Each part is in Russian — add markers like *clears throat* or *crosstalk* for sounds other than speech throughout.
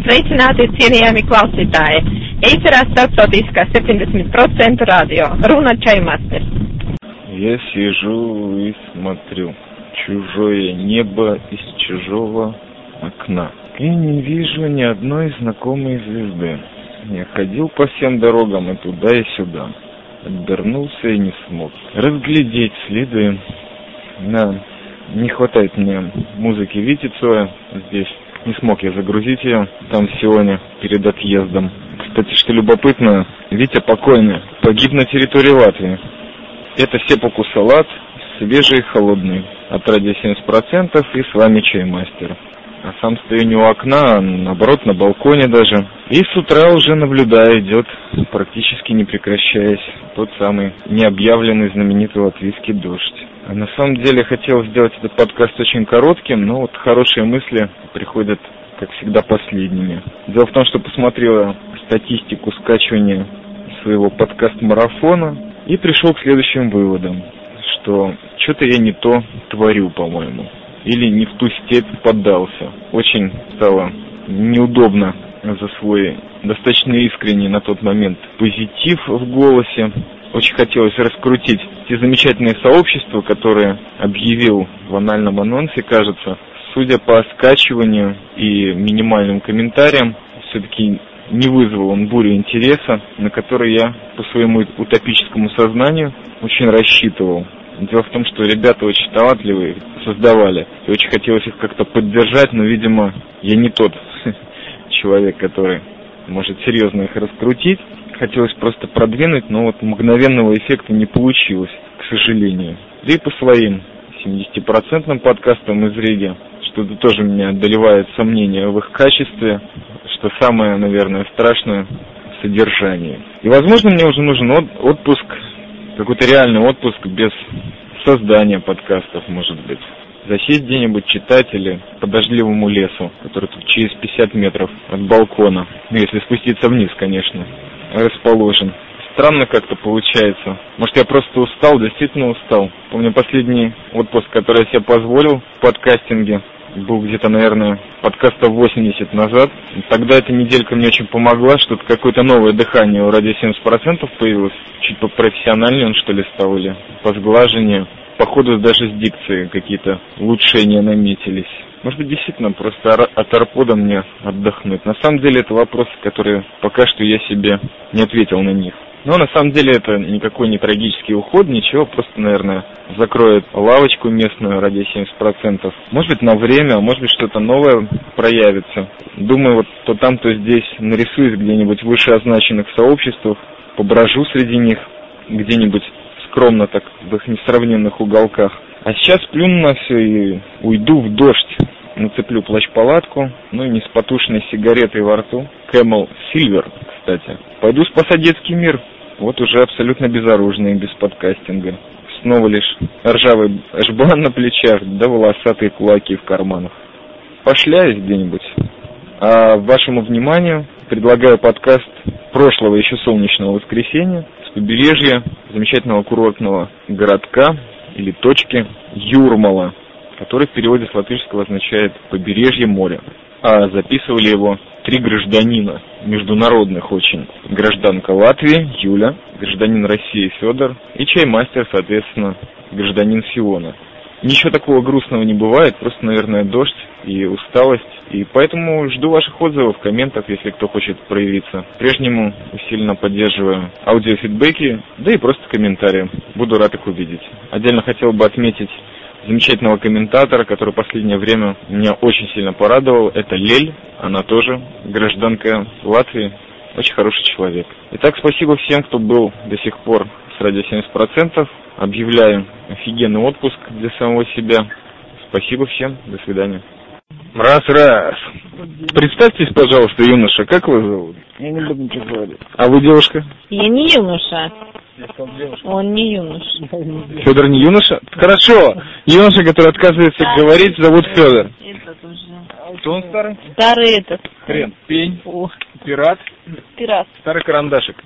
Sveicināti, cienījami klausītāji! Ēterā starptautiskā 70% радио. Руна Чаймастер. Я сижу и смотрю чужое небо из чужого окна. И не вижу ни одной знакомой звезды. Я ходил по всем дорогам и туда, и сюда. Обернулся и не смог разглядеть следы. Да, не хватает мне музыки Вити здесь. Не смог я загрузить ее там сегодня перед отъездом. Кстати, что любопытно, Витя покойный погиб на территории Латвии. Это сепуку салат, свежий и холодный, от радио 70% и с вами чаймастер. А сам стою не у окна, а наоборот на балконе даже. И с утра уже наблюдаю, идет практически не прекращаясь тот самый необъявленный знаменитый латвийский дождь. А на самом деле хотел сделать этот подкаст очень коротким, но вот хорошие мысли приходят, как всегда, последними. Дело в том, что посмотрел статистику скачивания своего подкаст-марафона и пришел к следующим выводам, что что-то я не то творю, по-моему, или не в ту степь поддался. Очень стало неудобно за свой достаточно искренний на тот момент позитив в голосе, очень хотелось раскрутить те замечательные сообщества, которые объявил в анальном анонсе, кажется. Судя по скачиванию и минимальным комментариям, все-таки не вызвал он бурю интереса, на который я по своему утопическому сознанию очень рассчитывал. Дело в том, что ребята очень талантливые создавали, и очень хотелось их как-то поддержать, но, видимо, я не тот *laughs* человек, который может серьезно их раскрутить хотелось просто продвинуть, но вот мгновенного эффекта не получилось, к сожалению. Да и по своим 70% подкастам из Риги, что-то тоже меня одолевает сомнения в их качестве, что самое, наверное, страшное в содержании. И, возможно, мне уже нужен отпуск, какой-то реальный отпуск без создания подкастов, может быть. Засесть где-нибудь, читать или по дождливому лесу, который тут через 50 метров от балкона. Ну, если спуститься вниз, конечно расположен. Странно как-то получается. Может, я просто устал, действительно устал. Помню последний отпуск, который я себе позволил в подкастинге, был где-то, наверное, подкастов 80 назад. Тогда эта неделька мне очень помогла, что-то какое-то новое дыхание у радио 70% появилось. Чуть попрофессиональнее он, что ли, стал, или по сглажению. Походу, даже с дикцией какие-то улучшения наметились. Может быть, действительно, просто от арпода мне отдохнуть. На самом деле, это вопросы, которые пока что я себе не ответил на них. Но на самом деле это никакой не трагический уход, ничего, просто, наверное, закроет лавочку местную ради 70%. Может быть, на время, может быть, что-то новое проявится. Думаю, вот то там, то здесь нарисуюсь где-нибудь в вышеозначенных сообществах, поброжу среди них, где-нибудь скромно так в их несравненных уголках. А сейчас плюну на все и уйду в дождь. Нацеплю плащ-палатку, ну и не с потушенной сигаретой во рту. Camel Silver, кстати. Пойду спасать детский мир. Вот уже абсолютно безоружный, без подкастинга. Снова лишь ржавый жбан на плечах, да волосатые кулаки в карманах. Пошляюсь где-нибудь. А вашему вниманию предлагаю подкаст прошлого еще солнечного воскресенья с побережья замечательного курортного городка или точки Юрмала, который в переводе с латышского означает «побережье моря». А записывали его три гражданина, международных очень. Гражданка Латвии Юля, гражданин России Федор и чаймастер, соответственно, гражданин Сиона. Ничего такого грустного не бывает, просто, наверное, дождь и усталость. И поэтому жду ваших отзывов, комментов, если кто хочет проявиться. Прежнему усиленно поддерживаю аудиофидбэки, да и просто комментарии. Буду рад их увидеть. Отдельно хотел бы отметить замечательного комментатора, который в последнее время меня очень сильно порадовал. Это Лель, она тоже гражданка Латвии, очень хороший человек. Итак, спасибо всем, кто был до сих пор с радио 70%. Объявляю офигенный отпуск для самого себя. Спасибо всем, до свидания. Раз-раз. Представьтесь, пожалуйста, юноша, как вас зовут? Я не буду ничего говорить. А вы девушка? Я не юноша. Он не юноша. Федор не юноша? Хорошо. Юноша, который отказывается говорить, зовут Федор. Этот уже. Кто он старый? Старый этот. Хрен. Пень. О, Пират. пират. Старый карандашик.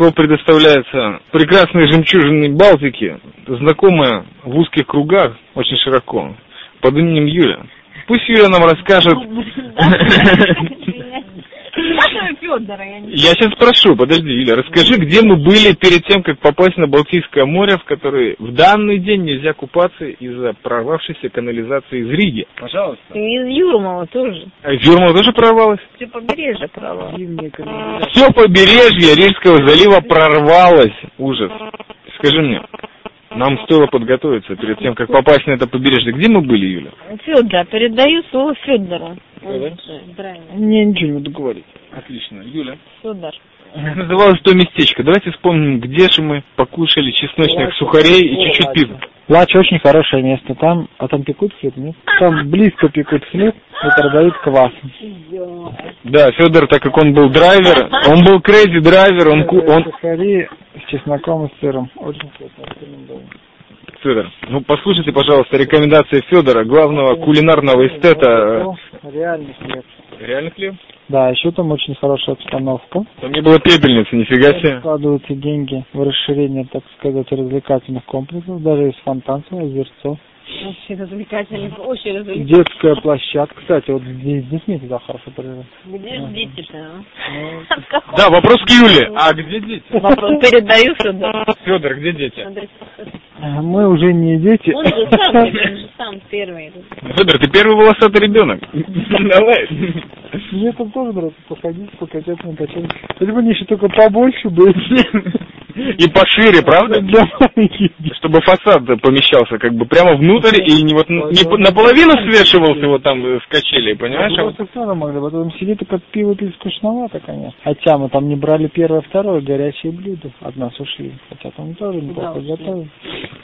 Слово предоставляется прекрасной жемчужиной Балтики, знакомая в узких кругах очень широко, под именем Юля. пусть Юля нам расскажет. *laughs* Федора, я не Я сейчас спрошу, подожди, Юля, расскажи, где мы были перед тем, как попасть на Балтийское море, в которое в данный день нельзя купаться из-за прорвавшейся канализации из Риги. Пожалуйста. Из Юрмала тоже. А из Юрмала тоже прорвалась? Все побережье канализация. Все побережье Рижского залива прорвалось. Ужас. Скажи мне, нам стоило подготовиться перед тем, как попасть на это побережье. Где мы были, Юля? Федор, передаю слово Федору. Мне ничего не буду говорить. Отлично. Юля. Федор. Называлось то местечко. Давайте вспомним, где же мы покушали чесночных сухарей и чуть-чуть пива. Лачи очень хорошее место. Там, а там пекут хлеб, нет? Там близко пекут хлеб и продают квас. Да, Федор, так как он был драйвер, он был crazy driver, он, ку- он... Сухари с чесноком и сыром. Очень вкусно. рекомендую. Федор, ну послушайте, пожалуйста, рекомендации Федора, главного кулинарного эстета. Реальный хлеб. Реально хлеб? Да, еще там очень хорошая обстановка. Там не было пепельницы, нифига себе. Вкладываются деньги в расширение, так сказать, развлекательных комплексов. Даже есть фонтан, свой, озерцо. Очень развлекательный, очень развлекательный. Детская площадка. Кстати, вот здесь с детьми туда хорошо. Где же дети-то? а? Ну? Да, вопрос к Юле. А где дети? Вопрос передаю Федору. Федор, где дети? Андрей, Мы уже не дети. Он же сам, он же сам первый. Федор, ты первый волосатый ребенок. *laughs* Давай. Мне там тоже нравится походить, покататься на качелях. Если бы они еще только побольше были. И пошире, правда? *laughs* Детей. Чтобы фасад помещался как бы прямо внутрь и не вот не по- наполовину свешивался вот там с качелей, понимаешь? а вот- равно могли. Потом сидеть и под пиво пить скучновато, конечно. Хотя мы там не брали первое, второе горячее блюдо. От нас ушли. Хотя там тоже неплохо готовили.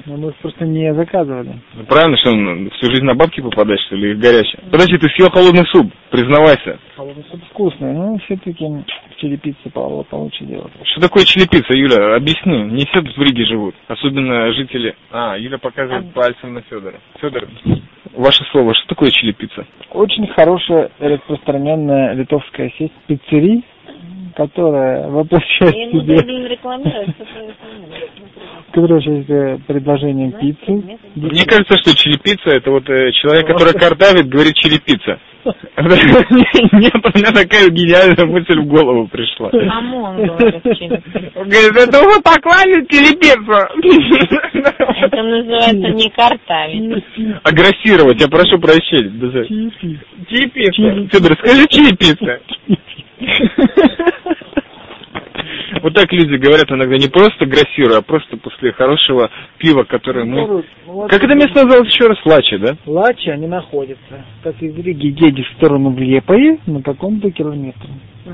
Но мы их просто не заказывали. Ну, Правильно, что он всю жизнь на бабки попадать, что ли, их горячие? Подожди, ты съел холодный суп, признавайся. Холодный суп вкусный, но все-таки черепице по- получше делать. Что такое челепица, Юля? Объясни. Не все тут в Риге живут. Особенно жители... А, Юля показывает пальцем на Федора. Федор, ваше слово, что такое челепица? Очень хорошая распространенная литовская сеть пиццерий, которая воплощает в Я себе которая воплощает предложением пиццы. Мне кажется, что челепица это вот э, человек, который картавит, говорит челепица. *laughs* Нет, у меня такая гениальная мысль в голову пришла. ОМОН говорит через- Он говорит, это вы поклали челепицу. Это называется не картавить. Агрессировать, я прошу прощения. Челепица. Федор, скажи челепица. *laughs* *laughs* Вот так люди говорят иногда не просто агрессируя, а просто после хорошего пива, которое мы... Как это место называлось еще раз? Лачи, да? Лачи, они находятся, как из Риги едешь в сторону Влепои на каком-то километре. Ну?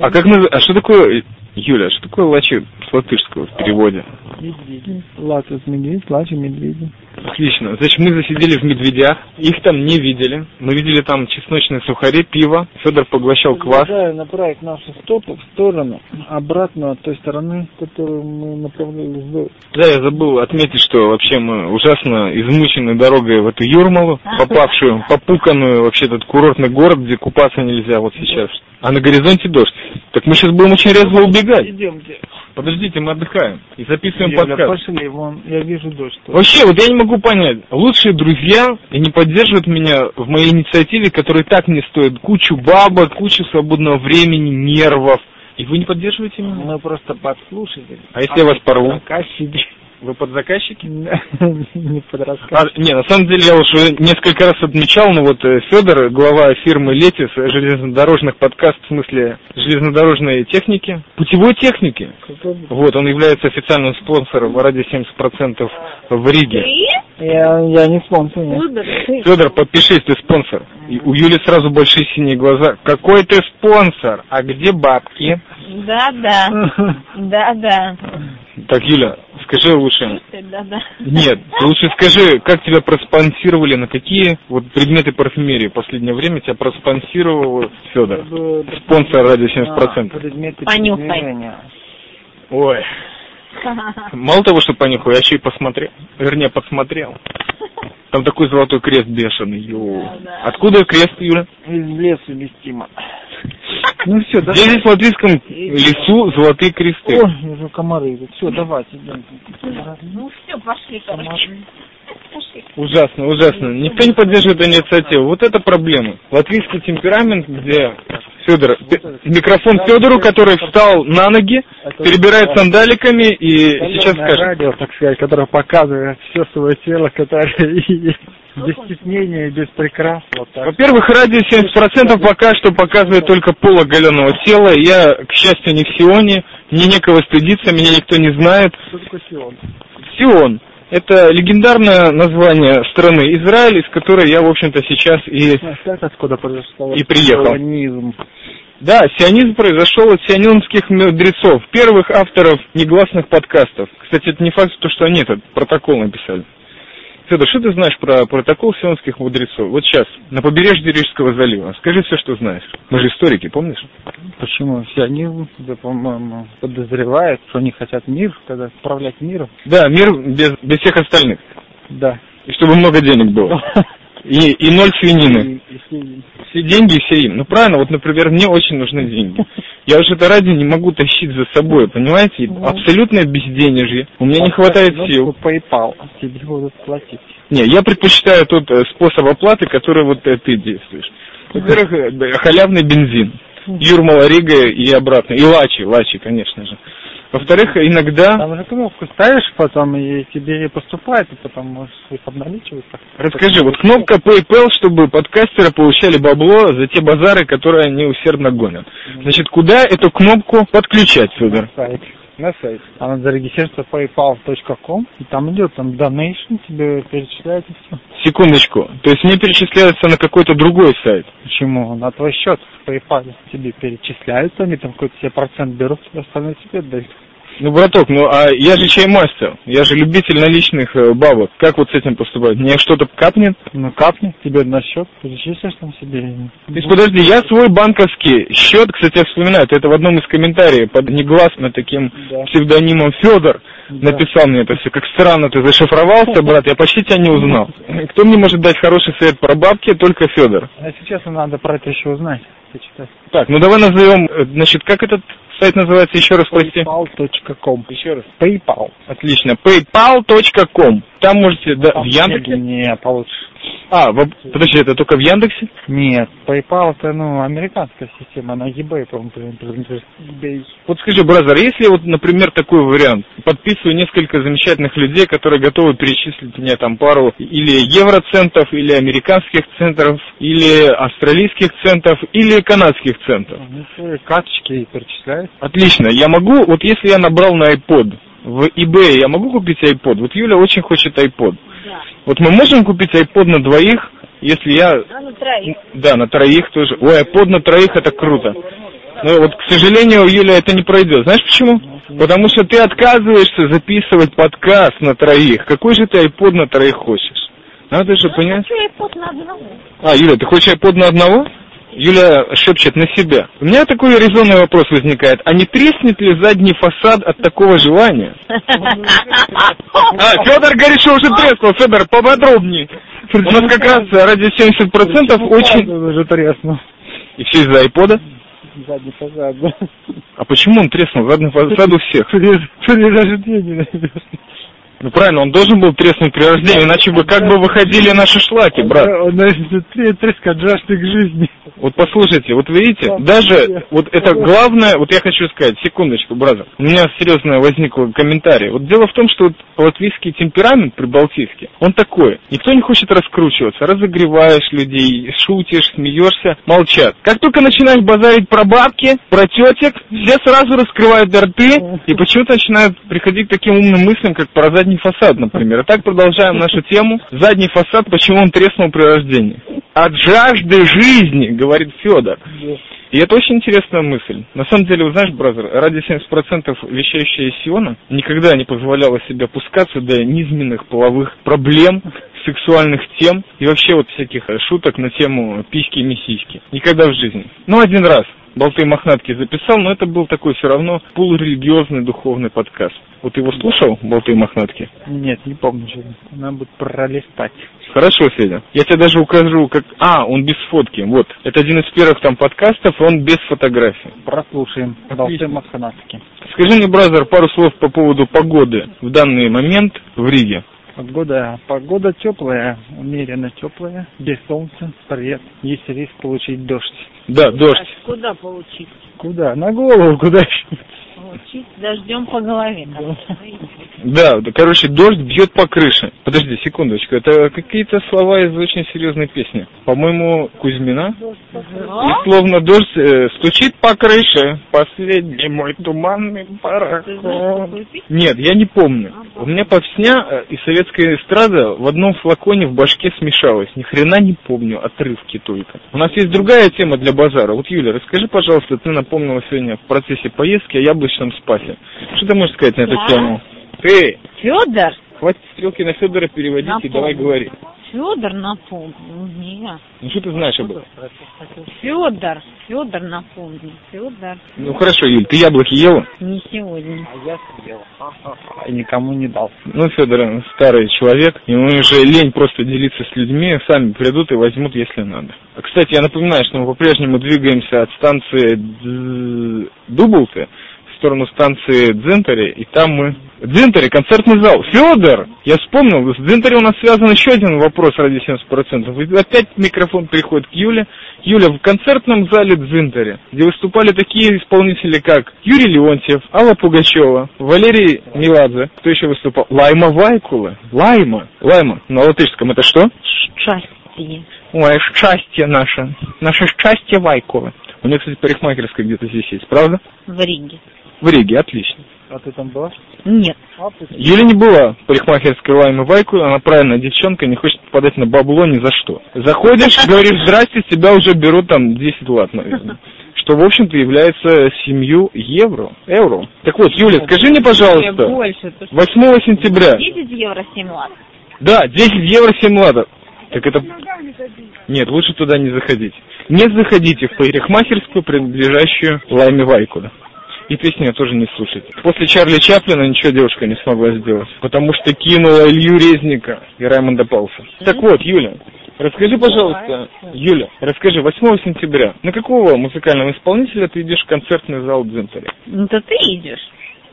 А как наз- а что такое, Юля, что такое лачи с латышского в переводе? Медведи. Лачи с медведь, лачи медведи. Отлично. Значит, мы засидели в медведях, их там не видели. Мы видели там чесночные сухари, пиво. Федор поглощал квас. Предлагаю направить наши стопы в сторону, обратно от той стороны, которую мы направлялись до. Да, я забыл отметить, что вообще мы ужасно измучены дорогой в эту Юрмалу, попавшую, попуканную вообще этот курортный город, где купаться нельзя вот сейчас. А на горизонте дождь. Так мы сейчас будем очень резво убегать. Идемте. Подождите, мы отдыхаем и записываем Юля, подкаст. пошли, вон, я вижу дождь. Вообще, вот я не могу понять, лучшие друзья и не поддерживают меня в моей инициативе, которая так мне стоит кучу бабок, кучу свободного времени, нервов. И вы не поддерживаете меня? Мы просто подслушали. А если я вас порву? Вы подзаказчики? *laughs* Не под А, не, на самом деле я уже несколько раз отмечал, но вот Федор, глава фирмы Летис, железнодорожных подкаст, в смысле железнодорожной техники, путевой техники. Вот, он является официальным спонсором ради 70% в Риге. Я, я не спонсор, нет. Федор, подпишись, ты спонсор. И у Юли сразу большие синие глаза. Какой ты спонсор? А где бабки? Да-да. *laughs* Да-да. Так, Юля, скажи лучше. Да-да. Нет, ты лучше скажи, как тебя проспонсировали, на какие вот предметы парфюмерии в последнее время тебя проспонсировал Федор? Спонсор ради 70%. А, предметы Понюхай. Ой, *laughs* мало того, что понюхал, я еще и посмотрел. Вернее, подсмотрел. Там такой золотой крест бешеный. Йоу. Откуда крест, Юля? Из леса вестимо. *laughs* Ну все, давай. Здесь в латвийском лесу золотые кресты. Ой, уже комары идут. Все, давайте, идем. Ну все, пошли, короче. Пошли. Ужасно, ужасно. Никто не поддерживает инициативу. Вот это проблема. Латвийский темперамент, где Федор, микрофон Федору, который встал на ноги, перебирает сандаликами и сейчас скажет. радио, так сказать, которое показывает все свое тело, которое *laughs* и без стеснения, без прикрас. Вот. Во-первых, радио 70% пока что показывает только полуоголенного тела. Я, к счастью, не в Сионе, мне некого стыдиться, меня никто не знает. Что такое Сион? Сион. Это легендарное название страны Израиль, из которой я, в общем-то, сейчас и... Знаешь, откуда И приехал. сионизм? Да, сионизм произошел от сионистских мудрецов, первых авторов негласных подкастов. Кстати, это не факт, то, что они этот протокол написали. Федор, что ты знаешь про протокол сионских мудрецов? Вот сейчас, на побережье Рижского залива. Скажи все, что знаешь. Мы же историки, помнишь? Почему? Сионизм, да, по-моему, подозревает, что они хотят мир, когда управлять миром. Да, мир без, без всех остальных. Да. И чтобы много денег было. *laughs* И, и ноль свинины. И- и свиньи. Все деньги, все им. Ну правильно, вот, например, мне очень нужны деньги. *laughs* Я уже это радио не могу тащить за собой, понимаете? Абсолютное безденежье. У меня не хватает Ну, сил. PayPal, тебе будут платить. Не, я предпочитаю тот э, способ оплаты, который вот э, ты действуешь. Во-первых, э, халявный бензин. Юрмала Рига и обратно. И Лачи, Лачи, конечно же. Во-вторых, иногда... Там же кнопку ставишь потом, и тебе поступает, и потом можешь их обналичивать. Расскажи, вот кнопка PayPal, чтобы подкастеры получали бабло за те базары, которые они усердно гонят. Значит, куда эту кнопку подключать, Федор? Сайт. На сайт. Там надо зарегистрироваться paypal.com, и там идет там donation, тебе перечисляют и все. Секундочку. То есть мне перечисляются на какой-то другой сайт. Почему? На твой счет в PayPal тебе перечисляются, они там какой-то себе процент берут, остальное тебе дают. Ну, браток, ну а я же чаймастер, я же любитель наличных э, бабок. Как вот с этим поступать? Мне что-то капнет? Ну капни тебе на счет, перечислишь там себе. То есть, подожди, я свой банковский счет, кстати, я вспоминаю, это в одном из комментариев под негласно таким Да. псевдонимом Федор Да. написал мне это все. Как странно ты зашифровался, брат, я почти тебя не узнал. *laughs* Кто мне может дать хороший совет про бабки? Только Федор. А честно, надо про это еще узнать, почитать. Так, ну давай назовем, э, значит, как этот сайт называется, еще раз прости. paypal.com. Еще раз. PayPal. Отлично. paypal.com. Там можете, да, в Яндексе? Не, получше. А, в- подожди, это только в Яндексе? Нет, PayPal это, ну, американская система, она eBay, по-моему, eBay. Вот скажи, бразер, если вот, например, такой вариант, подписываю несколько замечательных людей, которые готовы перечислить мне там пару или евроцентов, или американских центов, или австралийских центов, или канадских центов. Ну, карточки перечисляют. Отлично, я могу, вот если я набрал на iPod, в eBay я могу купить iPod? Вот Юля очень хочет iPod. Вот мы можем купить iPod на двоих, если я... А на троих. Да, на троих тоже. Ой, iPod на троих это круто. Но вот, к сожалению, Юля, это не пройдет. Знаешь почему? Потому что ты отказываешься записывать подкаст на троих. Какой же ты iPod на троих хочешь? Надо же понять. Хочу iPod на одного. А, Юля, ты хочешь iPod на одного? Юля шепчет на себя. У меня такой резонный вопрос возникает. А не треснет ли задний фасад от такого желания? А, Федор говорит, что уже треснул. Федор, поподробнее. У нас как раз ради 70% очень... Уже треснул. И все из-за айпода? Задний фасад, да. А почему он треснул? Задний фасад у всех. Рождении, наверное. Ну правильно, он должен был треснуть при рождении, иначе бы как бы выходили наши шлаки, брат. Он, наверное, треск, треск от жажды к жизни. Вот послушайте, вот видите, Да, даже да. вот это главное, вот я хочу сказать, секундочку, бразер, у меня серьезно возникло комментарий. Вот дело в том, что вот латвийский темперамент прибалтийский, он такой. Никто не хочет раскручиваться, разогреваешь людей, шутишь, смеешься, молчат. Как только начинаешь базарить про бабки, про тетек, все сразу раскрывают рты и почему-то начинают приходить к таким умным мыслям, как про задний фасад, например. И так продолжаем нашу тему. Задний фасад, почему он треснул при рождении. От жажды жизни, говорит Федор. И это очень интересная мысль. На самом деле, вы знаешь, бразер, ради 70% вещающая Сиона никогда не позволяла себе опускаться до низменных половых проблем, сексуальных тем и вообще вот всяких э, шуток на тему письки и миссиськи. Никогда в жизни. Ну, один раз. Болты Мохнатки записал, но это был такой все равно полурелигиозный духовный подкаст. Вот его слушал, Болты Мохнатки? Нет, не помню. что это. Надо будет пролистать. Хорошо, Федя. Я тебе даже укажу, как... А, он без фотки. Вот. Это один из первых там подкастов, он без фотографий. Прослушаем. Болты Маханатки. Скажи мне, бразер, пару слов по поводу погоды в данный момент в Риге. Погода, погода теплая, умеренно теплая, без солнца, привет. Есть риск получить дождь. Да, дождь. А куда получить? Куда? На голову, куда еще? Получить дождем по голове. Да, да, короче, дождь бьет по крыше. Подожди, секундочку, это какие-то слова из очень серьезной песни. По-моему, Кузьмина. И словно дождь э, стучит по крыше, последний мой туманный пароход. Нет, я не помню. У меня повсня э, и советская эстрада в одном флаконе в башке смешалась. Ни хрена не помню, отрывки только. У нас есть другая тема для базара. Вот, Юля, расскажи, пожалуйста, ты напомнила сегодня в процессе поездки о яблочном спасе. Что ты можешь сказать на эту Да. тему? Ты, Федор? хватит стрелки на Федора переводить и Напомню. давай говори. Федор напомнил. Нет. Ну что ты знаешь об этом? Федор. Федор напомнил. Федор. Ну хорошо, Юль, ты яблоки ела? Не сегодня. А я съел. *laughs* И никому не дал. Ну, Федор он старый человек, ему уже лень просто делиться с людьми, сами придут и возьмут, если надо. А, Кстати, я напоминаю, что мы по-прежнему двигаемся от станции Дублты сторону станции Дзентари, и там мы... Дзентари, концертный зал. Федор! Я вспомнил, с Дзентари у нас связан еще один вопрос ради 70%. И опять микрофон переходит к Юле. Юля, в концертном зале Дзинтари, где выступали такие исполнители, как Юрий Леонтьев, Алла Пугачева, Валерий Меладзе, кто еще выступал? Лайма Вайкула. Лайма. Лайма. На латышском это что? Счастье. Ой, счастье наше. Наше счастье Вайкула. У нее, кстати, парикмахерская где-то здесь есть, правда? В Риге. В Риге, отлично. А ты там была? Нет. А, Юля не была парикмахерской Лаймы Вайкула, она правильная девчонка, не хочет попадать на бабло ни за что. Заходишь, говоришь, здрасте, тебя уже берут там 10 лат, наверное. Что, в общем-то, является 7 евро. Евро. Так вот, Юля, скажи мне, пожалуйста, Больше. ты что, 8 сентября, 10 евро 7 лат. да, 10 евро 7 латов. Так это... Нет, лучше туда не заходить. Не заходите в парикмахерскую, принадлежащую Лайме Вайкула. И песни тоже не слушайте. После Чарли Чаплина ничего девушка не смогла сделать, потому что кинула Илью Резника и Раймонда Пауса. Так вот, Юля, расскажи, пожалуйста, Юля, расскажи, 8 сентября, на какого музыкального исполнителя ты идешь в концертный зал Дзентари? Ну, то ты идешь.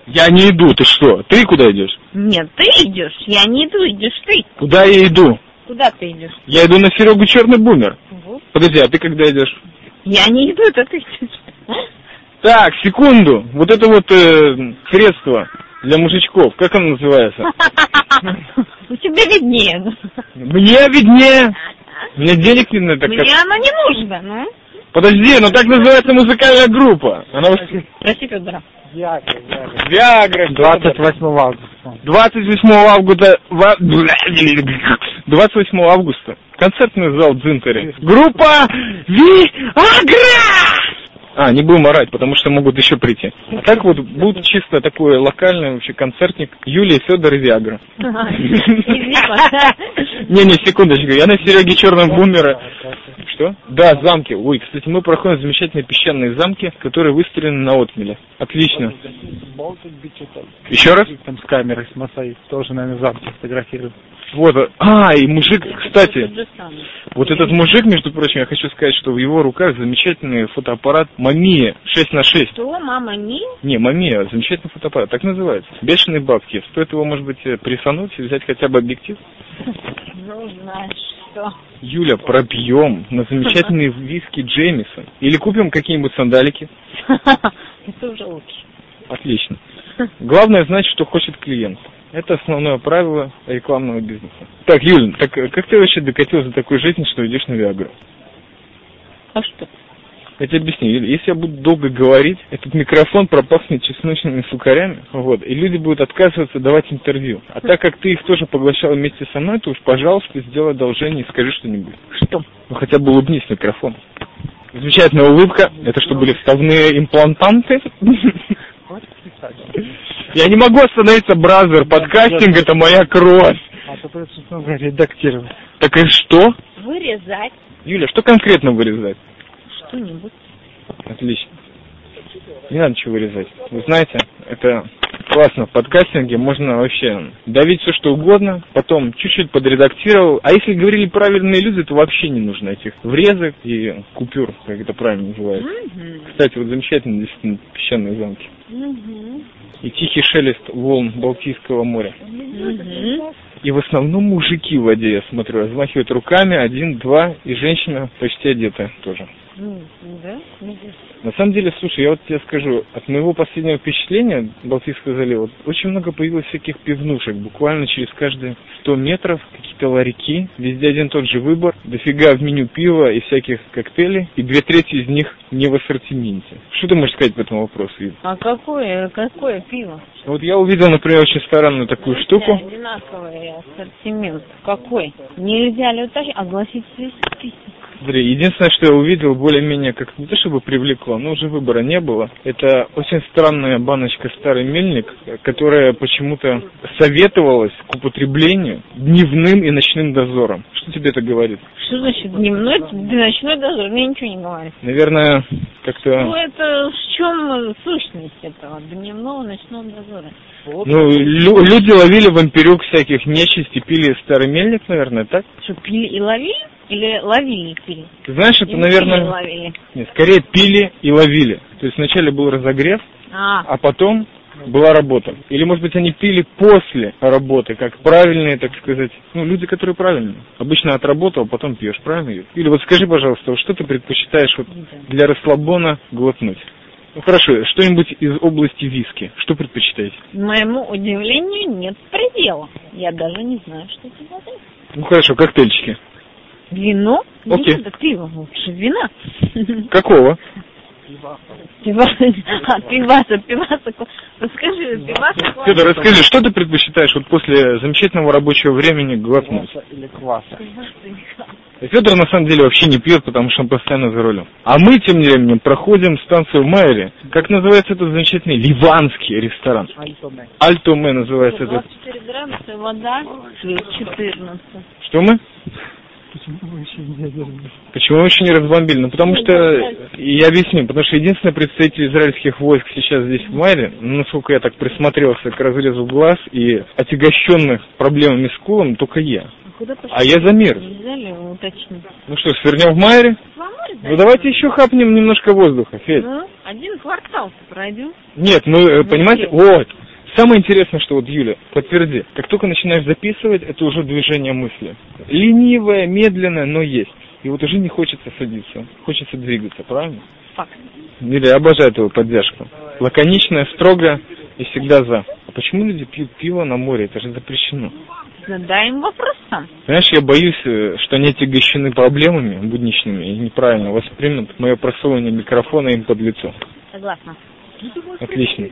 Я не иду, ты что? Ты куда идешь? Нет, ты идешь. Я не иду, идешь ты. Куда я иду? Куда ты идешь? Я иду на Серегу Черный Бумер. Вот. Подожди, а ты когда идешь? Я не иду, это ты идешь. Так, секунду. Вот это вот э, средство для мужичков, как оно называется? *laughs* У тебя виднее. Мне виднее. *laughs* Мне денег не надо. так Мне оно не нужно, ну. Подожди, ну так называется музыкальная группа. Она Спроси Федора. Ягра. Виагра. 28 августа. 28 августа... ва- 28 августа. Концертный зал Дзинтари. Группа Виагра! А, не будем орать, потому что могут еще прийти. А так вот будет чисто такой локальный вообще концертник Юлия, Федор и Виагра. Не-не, секундочку, я на Сереге Черном Бумера. Что? Да, замки. Ой, кстати, мы проходим замечательные песчаные замки, которые выстроены на отмеле. Отлично. Еще раз? Там с камерой, с Масаи. Тоже, наверное, замки фотографируют. Вот. А, и мужик, кстати, вот этот мужик, между прочим, я хочу сказать, что в его руках замечательный фотоаппарат Мамия 6 на 6. Что, мама, не? Не, Мамия, замечательный фотоаппарат, так называется. Бешеные бабки. Стоит его, может быть, э, присануть и взять хотя бы объектив? Ну, знаешь что. Юля, пробьем на замечательные *laughs* виски Джеймисон. Или купим какие-нибудь сандалики. *laughs* Это уже лучше. Отлично. *laughs* Главное знать, что хочет клиент. Это основное правило рекламного бизнеса. Так, Юль, так э, как ты вообще докатилась до такой жизни, что идешь на Виагру? А что? Я тебе объясню, Юля, если я буду долго говорить, этот микрофон пропахнет чесночными сукарями, вот, и люди будут отказываться давать интервью. А так как ты их тоже поглощал вместе со мной, то уж, пожалуйста, сделай одолжение и скажи что-нибудь. Что? Ну, хотя бы улыбнись микрофон. Замечательная улыбка. Это что, были вставные имплантанты? Я не могу остановиться, бразер. Подкастинг — это моя кровь. А то придется снова редактировать. Так и что? Вырезать Юля, что конкретно вырезать? Что-нибудь. Отлично. Не надо ничего вырезать. Вы знаете, это классно в подкастинге, можно вообще давить все что угодно, потом чуть-чуть подредактировал. А если говорили правильные люди, то вообще не нужно этих врезок и купюр, как это правильно называется. Мгм. Кстати, вот замечательные действительно песчаные замки. Мгм. И тихий шелест волн Балтийского моря. Мгм. И в основном мужики в воде, я смотрю, размахивают руками, один, два, и женщина почти одета тоже. Да? На самом деле, слушай, я вот тебе скажу, от моего последнего впечатления Балтийского залива вот, очень много появилось всяких пивнушек. Буквально через каждые 100 метров какие-то ларьки, везде один тот же выбор, дофига в меню пива и всяких коктейлей, и две трети из них не в ассортименте. Что ты можешь сказать по этому вопросу, Ив? А какое, какое пиво? Вот я увидел, например, очень странную такую штуку. Одинаковый ассортимент. Какой? Нельзя ли уточнить? Огласить список. Смотри, единственное, что я увидел, более-менее как не то чтобы привлекло, но уже выбора не было. Это очень странная баночка старый мельник, которая почему-то советовалась к употреблению дневным и ночным дозором. Что тебе это говорит? Что значит дневной, ночной дозор? Мне ничего не говорит. Наверное, Ну, как-то... это в чем сущность этого дневного ночного дозора? Ну, лю- люди ловили вампирюк всяких нечисти, пили старый мельник, наверное, так? Что, пили и ловили? Или ловили и пили? Ты знаешь, это, Или наверное... ловили. Нет, скорее пили и ловили. То есть вначале был разогрев, А, а потом была работа. Или, может быть, они пили после работы, как правильные, так сказать, ну, люди, которые правильные. Обычно отработал, потом пьешь, правильно? Или вот скажи, пожалуйста, что ты предпочитаешь вот для расслабона глотнуть? Ну хорошо, что-нибудь из области виски. Что предпочитаете? моему удивлению нет предела. Я даже не знаю, что это. Ну хорошо, коктейльчики. Вино? Окей. Не надо пиво, лучше вина. Какого? Пиваса, *laughs* а, пиваса, пиваса. Расскажи, пиваса. Федор, расскажи, что ты предпочитаешь вот после замечательного рабочего времени глотнуть? Кваса или кваса. Федор на самом деле вообще не пьет, потому что он постоянно за рулем. А мы тем временем проходим станцию в Майере. Как называется этот замечательный ливанский ресторан? Альтоме. Альтоме называется этот. 24 градуса, вода, цвет 14. Что мы? Почему вы еще не ядерные? Почему мы еще не разбомбили? Ну, потому что, я объясню, потому что единственный представитель израильских войск сейчас здесь в Майре, ну, насколько я так присмотрелся к разрезу глаз и отягощенных проблемами с кулом, только я. А куда пошли? А я за мир. Нельзя ли уточнить? Ну что, свернем в Майере? Ну давайте еще хапнем немножко воздуха, Федь. Ну, один квартал-то пройдем. Нет, ну, э, понимаете, вот. Самое интересное, что вот, Юля, подтверди, как только начинаешь записывать, это уже движение мысли. Ленивое, медленное, но есть. И вот уже не хочется садиться, хочется двигаться, правильно? Факт. Юля, я обожаю твою поддержку. Лаконичная, строго и всегда за. А почему люди пьют пиво на море? Это же запрещено. Задаем вопрос сам. Знаешь, я боюсь, э, что они отягощены проблемами будничными и неправильно воспримут мое просовывание микрофона им под лицо. Согласна. Отлично.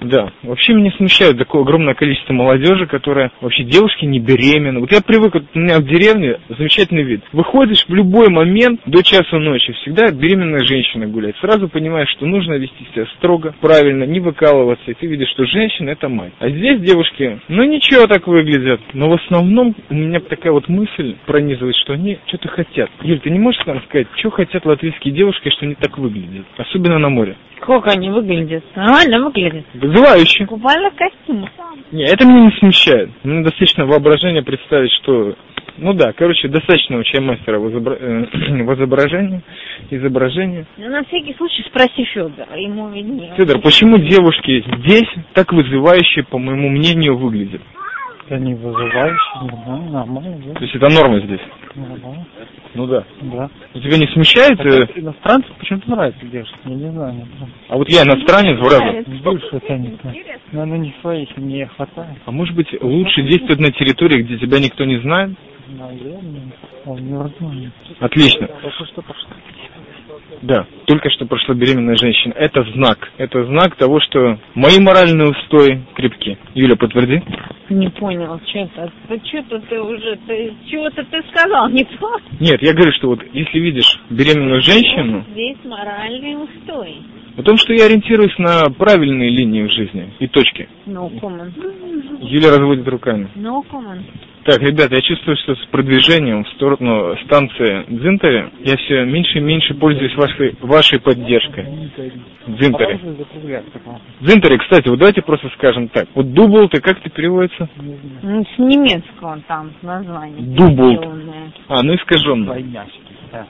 Да, вообще меня смущает такое огромное количество молодежи, которая вообще девушки не беременны. Вот я привык, вот у меня в деревне замечательный вид. Выходишь в любой момент до часа ночи, всегда беременная женщина гуляет. Сразу понимаешь, что нужно вести себя строго, правильно, не выкалываться, и ты видишь, что женщина это мать. А здесь девушки, ну ничего так выглядят, но в основном у меня такая вот мысль пронизывает, что они что-то хотят. Юль, ты не можешь нам сказать, что хотят латвийские девушки, что они так выглядят? Особенно на море. Как они выглядят? Нормально выглядят. В купальных костюмах. Не, это меня не смущает. Мне достаточно воображения представить, что... Ну да, короче, достаточно у чаймастера в, изобра... э, *clears throat* в изображении, изображения. Ну, на всякий случай спроси Федора, ему виднее. Федор, почему девушки здесь так вызывающие, по моему мнению, выглядят? Да не вызывающий, нормально, нормально, То да? есть это норма здесь? Нормально, Ну да. да. Ну, тебя не смущает? э, Хотя Иностранцев почему-то нравится девушка, я не знаю. не знаю. А вот я иностранец, вроде. Больше тянет. Но оно не своих не хватает. А может быть лучше действовать на территории, где тебя никто не знает? Наверное. Он невозможно. Отлично. Только что пошло. Да, только что прошла беременная женщина. Это знак. Это знак того, что мои моральные устои крепки. Юля, подтверди. Не понял, что это? Что-то ты уже, ты, чего-то ты сказал, не то? Нет, я говорю, что вот если видишь беременную женщину, Здесь моральные устои. о том, что я ориентируюсь на правильные линии в жизни и точки. No comment. Юля разводит руками. No comment. Так, ребята, я чувствую, что с продвижением в сторону станции Дзинтари я все меньше и меньше пользуюсь вашей, вашей поддержкой. Дзинтари. Дзинтари, кстати, вот давайте просто скажем так. Вот дубл ты как ты переводится? Не знаю. Ну, с немецкого там название. Дубл. сделанное. А, ну искаженно. Двойняшки. Да.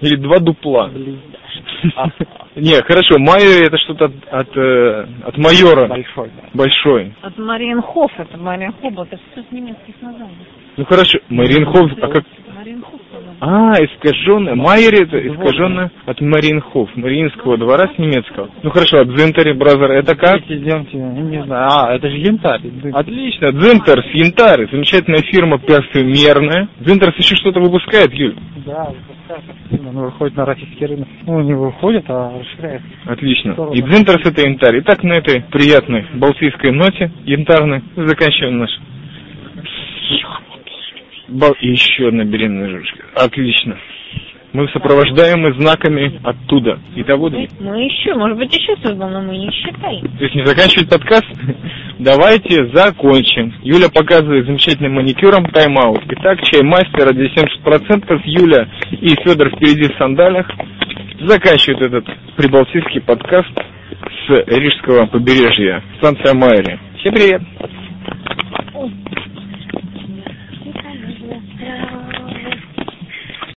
Или два дупла. Близдашки. Не, хорошо, Майер это что-то от, от, э, от майора. Большой, да. Большой. От Мариенхоф, это Мариенхоф, это все с немецких названий. Ну хорошо, Мариенхоф, а как... А, искаженное. Майер это искаженное от Мариенхоф, Мариинского двора с немецкого. Ну хорошо, от Зинтери, бразер, это как? Идемте, не знаю. А, это же янтарь. Отлично, Дзинтарс, Янтарь, замечательная фирма парфюмерная. Дзинтарс еще что-то выпускает, Юль? Да, выпускает. Он выходит на российский рынок. Ну, не выходит, а расширяет. Отлично. И Дзинтарс это янтарь. Итак, на этой приятной балтийской ноте янтарной заканчиваем наш... Бал... И еще одна беременная жучка. Отлично. Мы сопровождаемы знаками оттуда. Итого две. Мы еще, может быть, еще создаем, но мы не считаем. То есть не заканчивать подкаст? Давайте закончим. Юля показывает замечательным маникюром тайм-аут. Итак, чай мастера 70%. Юля и Федор впереди в сандалях. Заканчивает этот прибалтийский подкаст с Рижского побережья. Станция Майри. Всем привет!